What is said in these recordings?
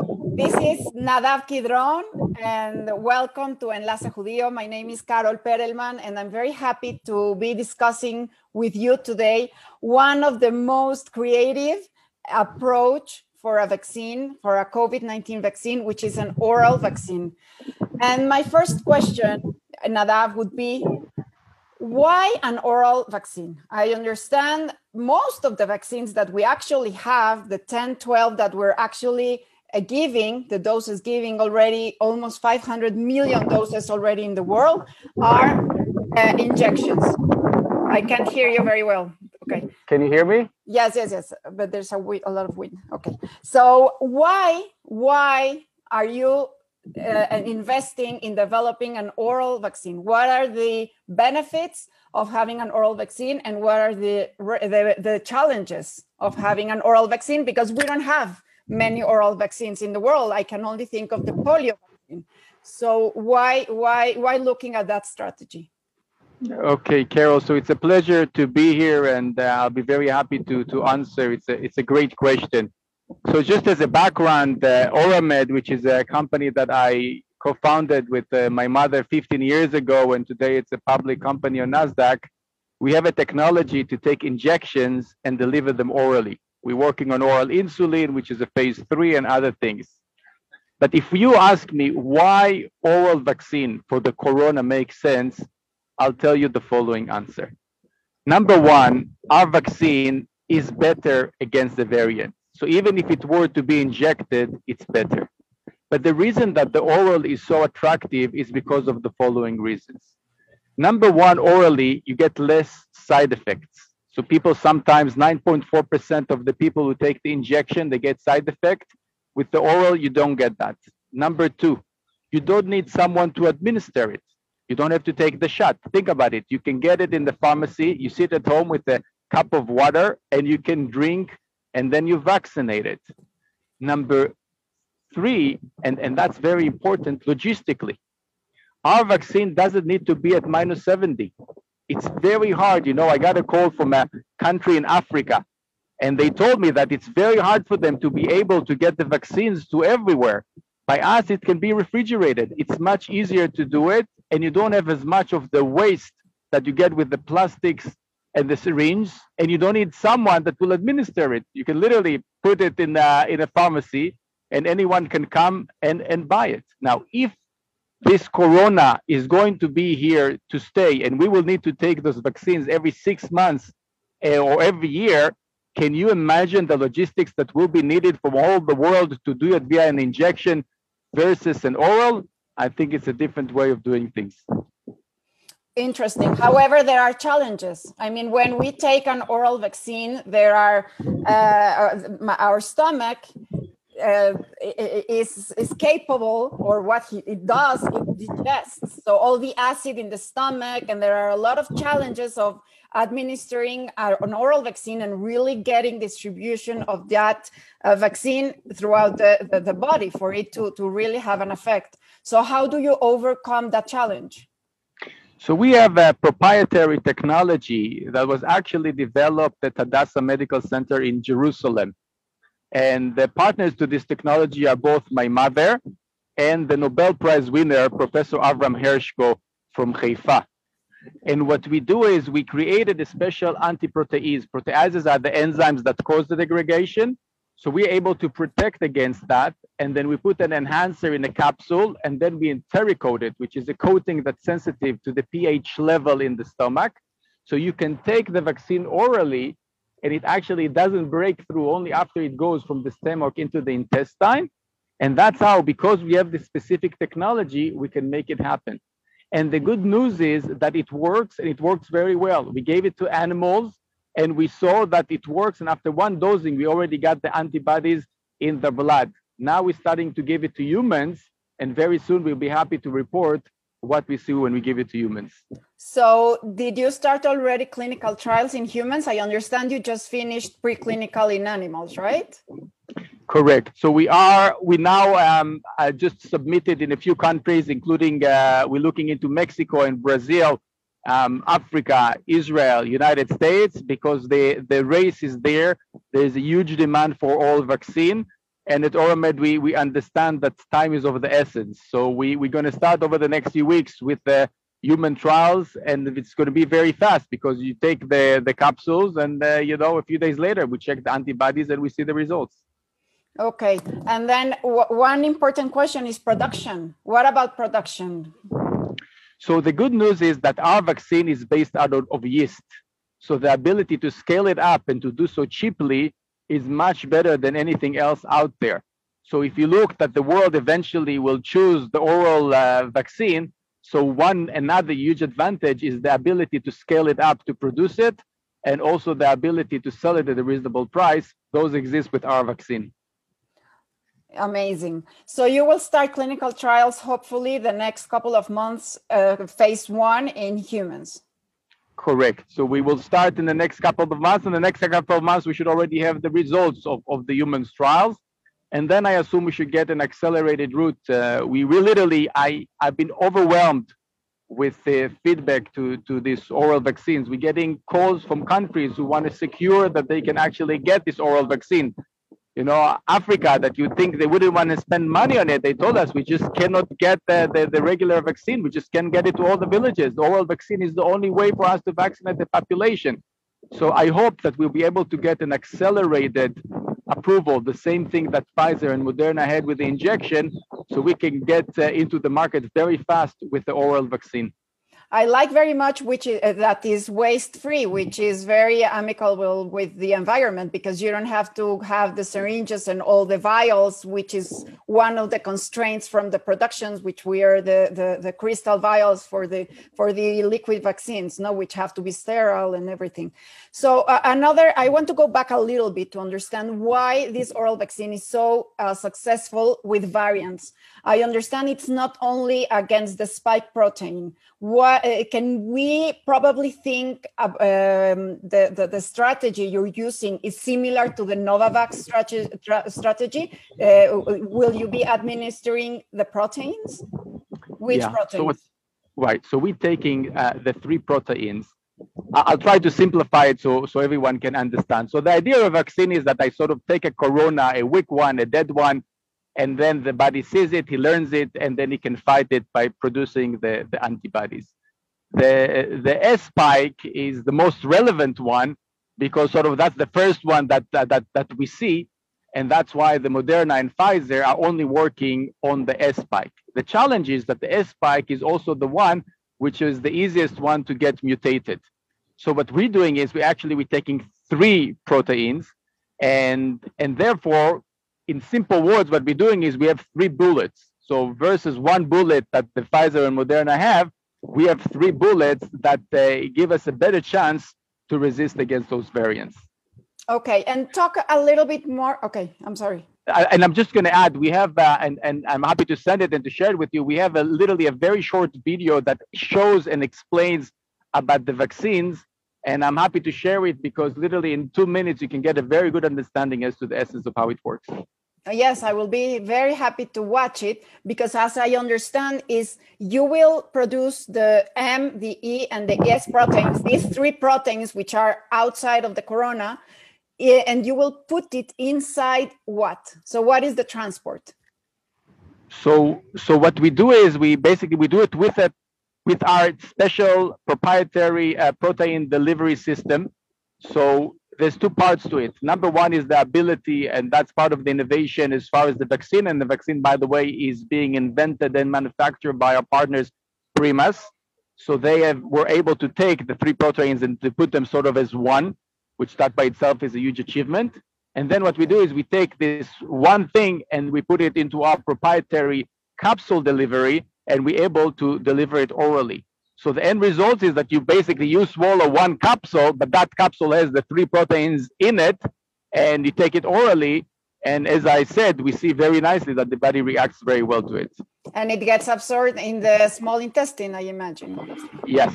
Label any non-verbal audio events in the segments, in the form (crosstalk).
This is Nadav Kidron, and welcome to Enlace Judío. My name is Carol Perelman, and I'm very happy to be discussing with you today one of the most creative approach for a vaccine, for a COVID-19 vaccine, which is an oral vaccine. And my first question, Nadav, would be, why an oral vaccine? I understand most of the vaccines that we actually have, the 10, 12 that we're actually uh, giving, the doses giving already almost 500 million doses already in the world, are uh, injections. I can't hear you very well. Okay. Can you hear me? Yes, yes, yes. But there's a, a lot of wind. Okay. So why, why are you uh, investing in developing an oral vaccine? What are the benefits of having an oral vaccine, and what are the, the the challenges of having an oral vaccine? Because we don't have many oral vaccines in the world. I can only think of the polio vaccine. So why why why looking at that strategy? Okay, Carol. So it's a pleasure to be here, and uh, I'll be very happy to to answer. It's a it's a great question. So just as a background, uh, Oramed, which is a company that I co-founded with uh, my mother 15 years ago, and today it's a public company on Nasdaq. We have a technology to take injections and deliver them orally. We're working on oral insulin, which is a phase three, and other things. But if you ask me why oral vaccine for the corona makes sense, I'll tell you the following answer. Number one, our vaccine is better against the variant. So even if it were to be injected, it's better. But the reason that the oral is so attractive is because of the following reasons. Number one, orally, you get less side effects. So people sometimes 9.4% of the people who take the injection, they get side effect. With the oral, you don't get that. Number two, you don't need someone to administer it. You don't have to take the shot. Think about it. You can get it in the pharmacy. You sit at home with a cup of water and you can drink and then you vaccinate it. Number three, and, and that's very important logistically, our vaccine doesn't need to be at minus 70. It's very hard. You know, I got a call from a country in Africa and they told me that it's very hard for them to be able to get the vaccines to everywhere. By us, it can be refrigerated. It's much easier to do it and you don't have as much of the waste that you get with the plastics and the syringe, and you don't need someone that will administer it. You can literally put it in a, in a pharmacy, and anyone can come and, and buy it. Now, if this corona is going to be here to stay, and we will need to take those vaccines every six months uh, or every year, can you imagine the logistics that will be needed from all the world to do it via an injection versus an oral? I think it's a different way of doing things. Interesting. However, there are challenges. I mean, when we take an oral vaccine, there are uh, our stomach uh, is is capable, or what he, it does, it digests. So all the acid in the stomach, and there are a lot of challenges of administering an oral vaccine and really getting distribution of that uh, vaccine throughout the, the, the body for it to, to really have an effect. So how do you overcome that challenge? So we have a proprietary technology that was actually developed at Hadassah Medical Center in Jerusalem. And the partners to this technology are both my mother and the Nobel Prize winner, Professor Avram Hershko from Haifa. And what we do is we created a special antiprotease. Proteases are the enzymes that cause the degradation. So we're able to protect against that. And then we put an enhancer in a capsule and then we entericoat it, which is a coating that's sensitive to the pH level in the stomach. So you can take the vaccine orally and it actually doesn't break through only after it goes from the stomach into the intestine. And that's how, because we have this specific technology, we can make it happen. And the good news is that it works and it works very well. We gave it to animals and we saw that it works. And after one dosing, we already got the antibodies in the blood. Now we're starting to give it to humans, and very soon we'll be happy to report what we see when we give it to humans. So, did you start already clinical trials in humans? I understand you just finished preclinical in animals, right? Correct. So we are we now um, uh, just submitted in a few countries, including uh, we're looking into Mexico and Brazil um, Africa, Israel, United States, because the, the race is there. There's a huge demand for all vaccine. And at Oramed, we, we understand that time is of the essence. So we, we're going to start over the next few weeks with the human trials, and it's going to be very fast because you take the, the capsules, and uh, you know, a few days later, we check the antibodies and we see the results. Okay, and then one important question is production. What about production? So the good news is that our vaccine is based out of, of yeast. So the ability to scale it up and to do so cheaply is much better than anything else out there. So if you look that the world eventually will choose the oral uh, vaccine, so one another huge advantage is the ability to scale it up to produce it, and also the ability to sell it at a reasonable price. Those exist with our vaccine. Amazing. So you will start clinical trials hopefully the next couple of months, uh, phase one in humans. Correct. So we will start in the next couple of months. In the next couple of months, we should already have the results of, of the humans trials. And then I assume we should get an accelerated route. Uh, we, we literally, I, I've been overwhelmed with the feedback to, to these oral vaccines. We're getting calls from countries who want to secure that they can actually get this oral vaccine you know, Africa that you think they wouldn't want to spend money on it. They told us we just cannot get the, the, the, regular vaccine. We just can't get it to all the villages. The oral vaccine is the only way for us to vaccinate the population. So I hope that we'll be able to get an accelerated approval, the same thing that Pfizer and Moderna had with the injection, so we can get uh, into the market very fast with the oral vaccine. I like very much which is, uh, that is waste free, which is very amicable with the environment because you don't have to have the syringes and all the vials, which is one of the constraints from the productions, which we are the, the, the crystal vials for the for the liquid vaccines, no, which have to be sterile and everything. So uh, another, I want to go back a little bit to understand why this oral vaccine is so uh, successful with variants. I understand it's not only against the spike protein. What uh, can we probably think um, the, the, the strategy you're using is similar to the Novavax strategy? strategy? Uh, will you be administering the proteins? Which yeah, proteins? So right. So we're taking uh, the three proteins I'll try to simplify it so, so everyone can understand. So the idea of vaccine is that I sort of take a corona, a weak one, a dead one, and then the body sees it, he learns it, and then he can fight it by producing the, the antibodies. The, the S spike is the most relevant one because sort of that's the first one that, that, that, we see. And that's why the Moderna and Pfizer are only working on the S spike. The challenge is that the S spike is also the one which is the easiest one to get mutated. So what we're doing is we actually we're taking three proteins, and and therefore, in simple words, what we're doing is we have three bullets. So versus one bullet that the Pfizer and Moderna have, we have three bullets that uh, give us a better chance to resist against those variants. Okay, and talk a little bit more. Okay, I'm sorry. And I'm just going to add, we have, uh, and, and I'm happy to send it and to share it with you. We have a literally a very short video that shows and explains about the vaccines and I'm happy to share it because literally in two minutes you can get a very good understanding as to the essence of how it works. Uh, yes, I will be very happy to watch it because as I understand is you will produce the M, the E, and the S proteins, these three proteins which are outside of the corona, and you will put it inside what? So what is the transport? So so what we do is we basically we do it with a with our special proprietary uh, protein delivery system. So there's two parts to it. Number one is the ability, and that's part of the innovation as far as the vaccine. And the vaccine, by the way, is being invented and manufactured by our partners, Premas. So they have, were able to take the three proteins and to put them sort of as one, which that by itself is a huge achievement. And then what we do is we take this one thing and we put it into our proprietary capsule delivery, and we're able to deliver it orally. So the end result is that you basically you swallow one capsule, but that capsule has the three proteins in it, and you take it orally. And as I said, we see very nicely that the body reacts very well to it. And it gets absorbed in the small intestine, I imagine. Yes,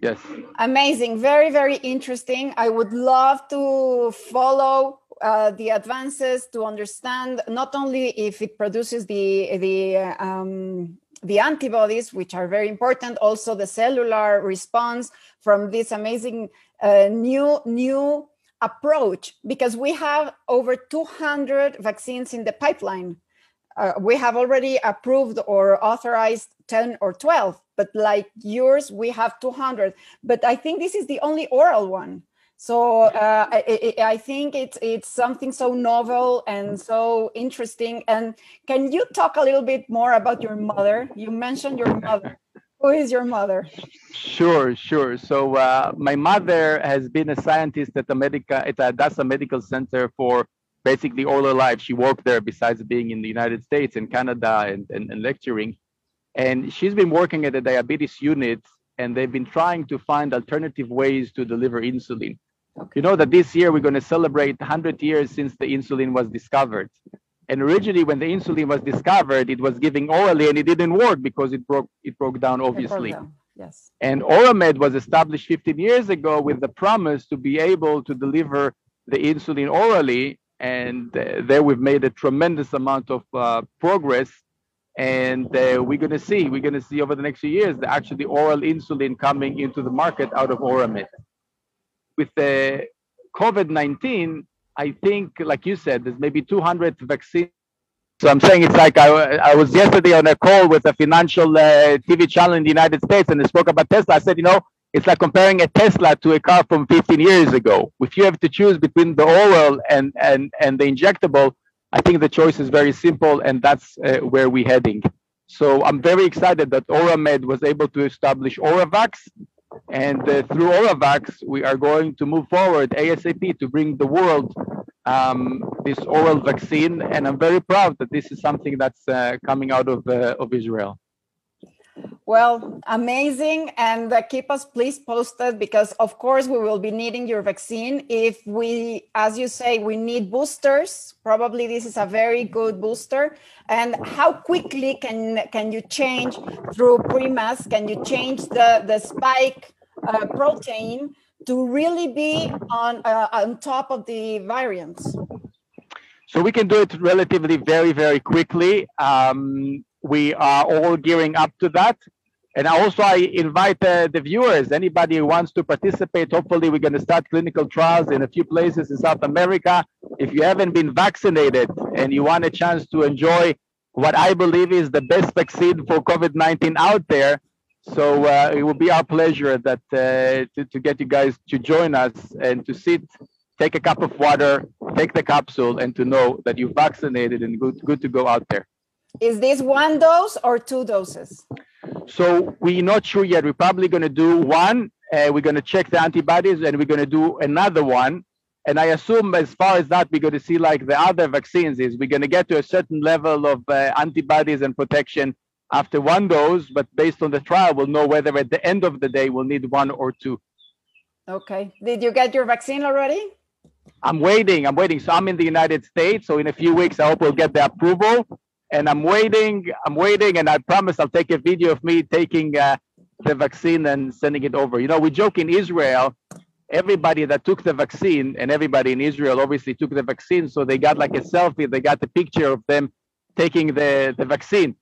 yes. Amazing, very, very interesting. I would love to follow uh, the advances to understand not only if it produces the the um, the antibodies, which are very important, also the cellular response from this amazing uh, new new approach because we have over 200 vaccines in the pipeline. Uh, we have already approved or authorized 10 or 12, but like yours, we have 200. But I think this is the only oral one. So uh, I, I, think it's it's something so novel and so interesting. And can you talk a little bit more about your mother? You mentioned your mother. Who is your mother? Sure, sure. So uh, my mother has been a scientist at the Medica at the Hadassah Medical Center for basically all her life. She worked there besides being in the United States and Canada and, and, and lecturing. And she's been working at the diabetes unit and they've been trying to find alternative ways to deliver insulin. Okay. You know that this year we're going to celebrate 100 years since the insulin was discovered. And originally, when the insulin was discovered, it was giving orally, and it didn't work because it broke it broke down obviously. Broke down. Yes. And Oramed was established 15 years ago with the promise to be able to deliver the insulin orally, and uh, there we've made a tremendous amount of uh, progress. And uh, we're going to see, we're going to see over the next few years, the actually oral insulin coming into the market out of Oramed. With the COVID 19, I think, like you said, there's maybe 200 vaccines. So I'm saying it's like I, I was yesterday on a call with a financial uh, TV channel in the United States and they spoke about Tesla. I said, you know, it's like comparing a Tesla to a car from 15 years ago. If you have to choose between the oral and, and, and the injectable, I think the choice is very simple and that's uh, where we're heading. So I'm very excited that Oramed was able to establish Oravax and uh, through Oravax, we are going to move forward ASAP to bring the world um, this oral vaccine. And I'm very proud that this is something that's uh, coming out of, uh, of Israel. Well, amazing. And uh, keep us please posted because, of course, we will be needing your vaccine. If we, as you say, we need boosters, probably this is a very good booster. And how quickly can, can you change through Premas? Can you change the, the spike uh, protein to really be on, uh, on top of the variants? So we can do it relatively very, very quickly. Um, we are all gearing up to that. And also, I invite uh, the viewers, anybody who wants to participate. Hopefully, we're going to start clinical trials in a few places in South America. If you haven't been vaccinated and you want a chance to enjoy what I believe is the best vaccine for COVID 19 out there, so uh, it will be our pleasure that uh, to, to get you guys to join us and to sit, take a cup of water, take the capsule, and to know that you're vaccinated and good, good to go out there. Is this one dose or two doses? So we're not sure yet. We're probably going to do one. Uh, we're going to check the antibodies, and we're going to do another one. And I assume, as far as that, we're going to see like the other vaccines is we're going to get to a certain level of uh, antibodies and protection after one dose. But based on the trial, we'll know whether at the end of the day we'll need one or two. Okay. Did you get your vaccine already? I'm waiting. I'm waiting. So I'm in the United States. So in a few weeks, I hope we'll get the approval and I'm waiting. I'm waiting, and I promise I'll take a video of me taking uh, the vaccine and sending it over. You know, we joke in Israel. Everybody that took the vaccine, and everybody in Israel obviously took the vaccine, so they got like a selfie. They got the picture of them taking the, the vaccine.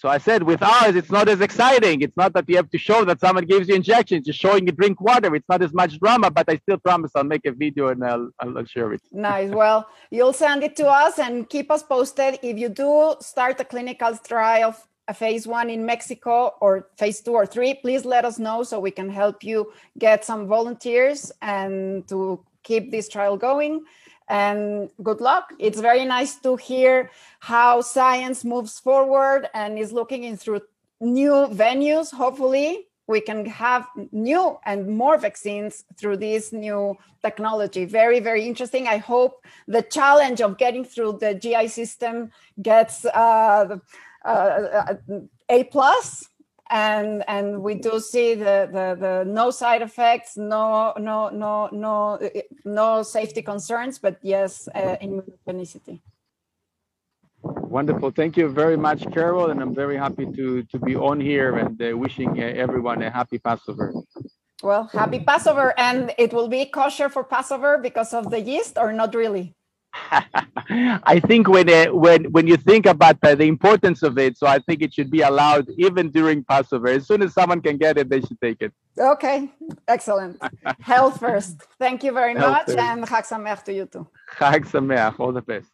So I said, with ours, it's not as exciting. It's not that you have to show that someone gives you injections. Just showing you drink water. It's not as much drama, but I still promise I'll make a video and I'll, I'll share it. Nice. Well, you'll send it to us and keep us posted. If you do start a clinical trial, a phase one in Mexico or phase two or three, please let us know so we can help you get some volunteers and to keep this trial going and good luck. It's very nice to hear how science moves forward and is looking in through new venues. Hopefully, we can have new and more vaccines through this new technology. Very, very interesting. I hope the challenge of getting through the GI system gets uh, uh, uh A plus and and we do see the, the the no side effects no no no no no safety concerns but yes uh, immunogenicity. Wonderful. Thank you very much carol and i'm very happy to to be on here and uh, wishing uh, everyone a happy passover. Well happy passover and it will be kosher for passover because of the yeast or not really (laughs) I think when uh, when when you think about uh, the importance of it, so I think it should be allowed even during Passover. As soon as someone can get it, they should take it. Okay, excellent. Health first. Thank you very Health much, first. and Chag Sameach to you too. Chag Sameach. All the best.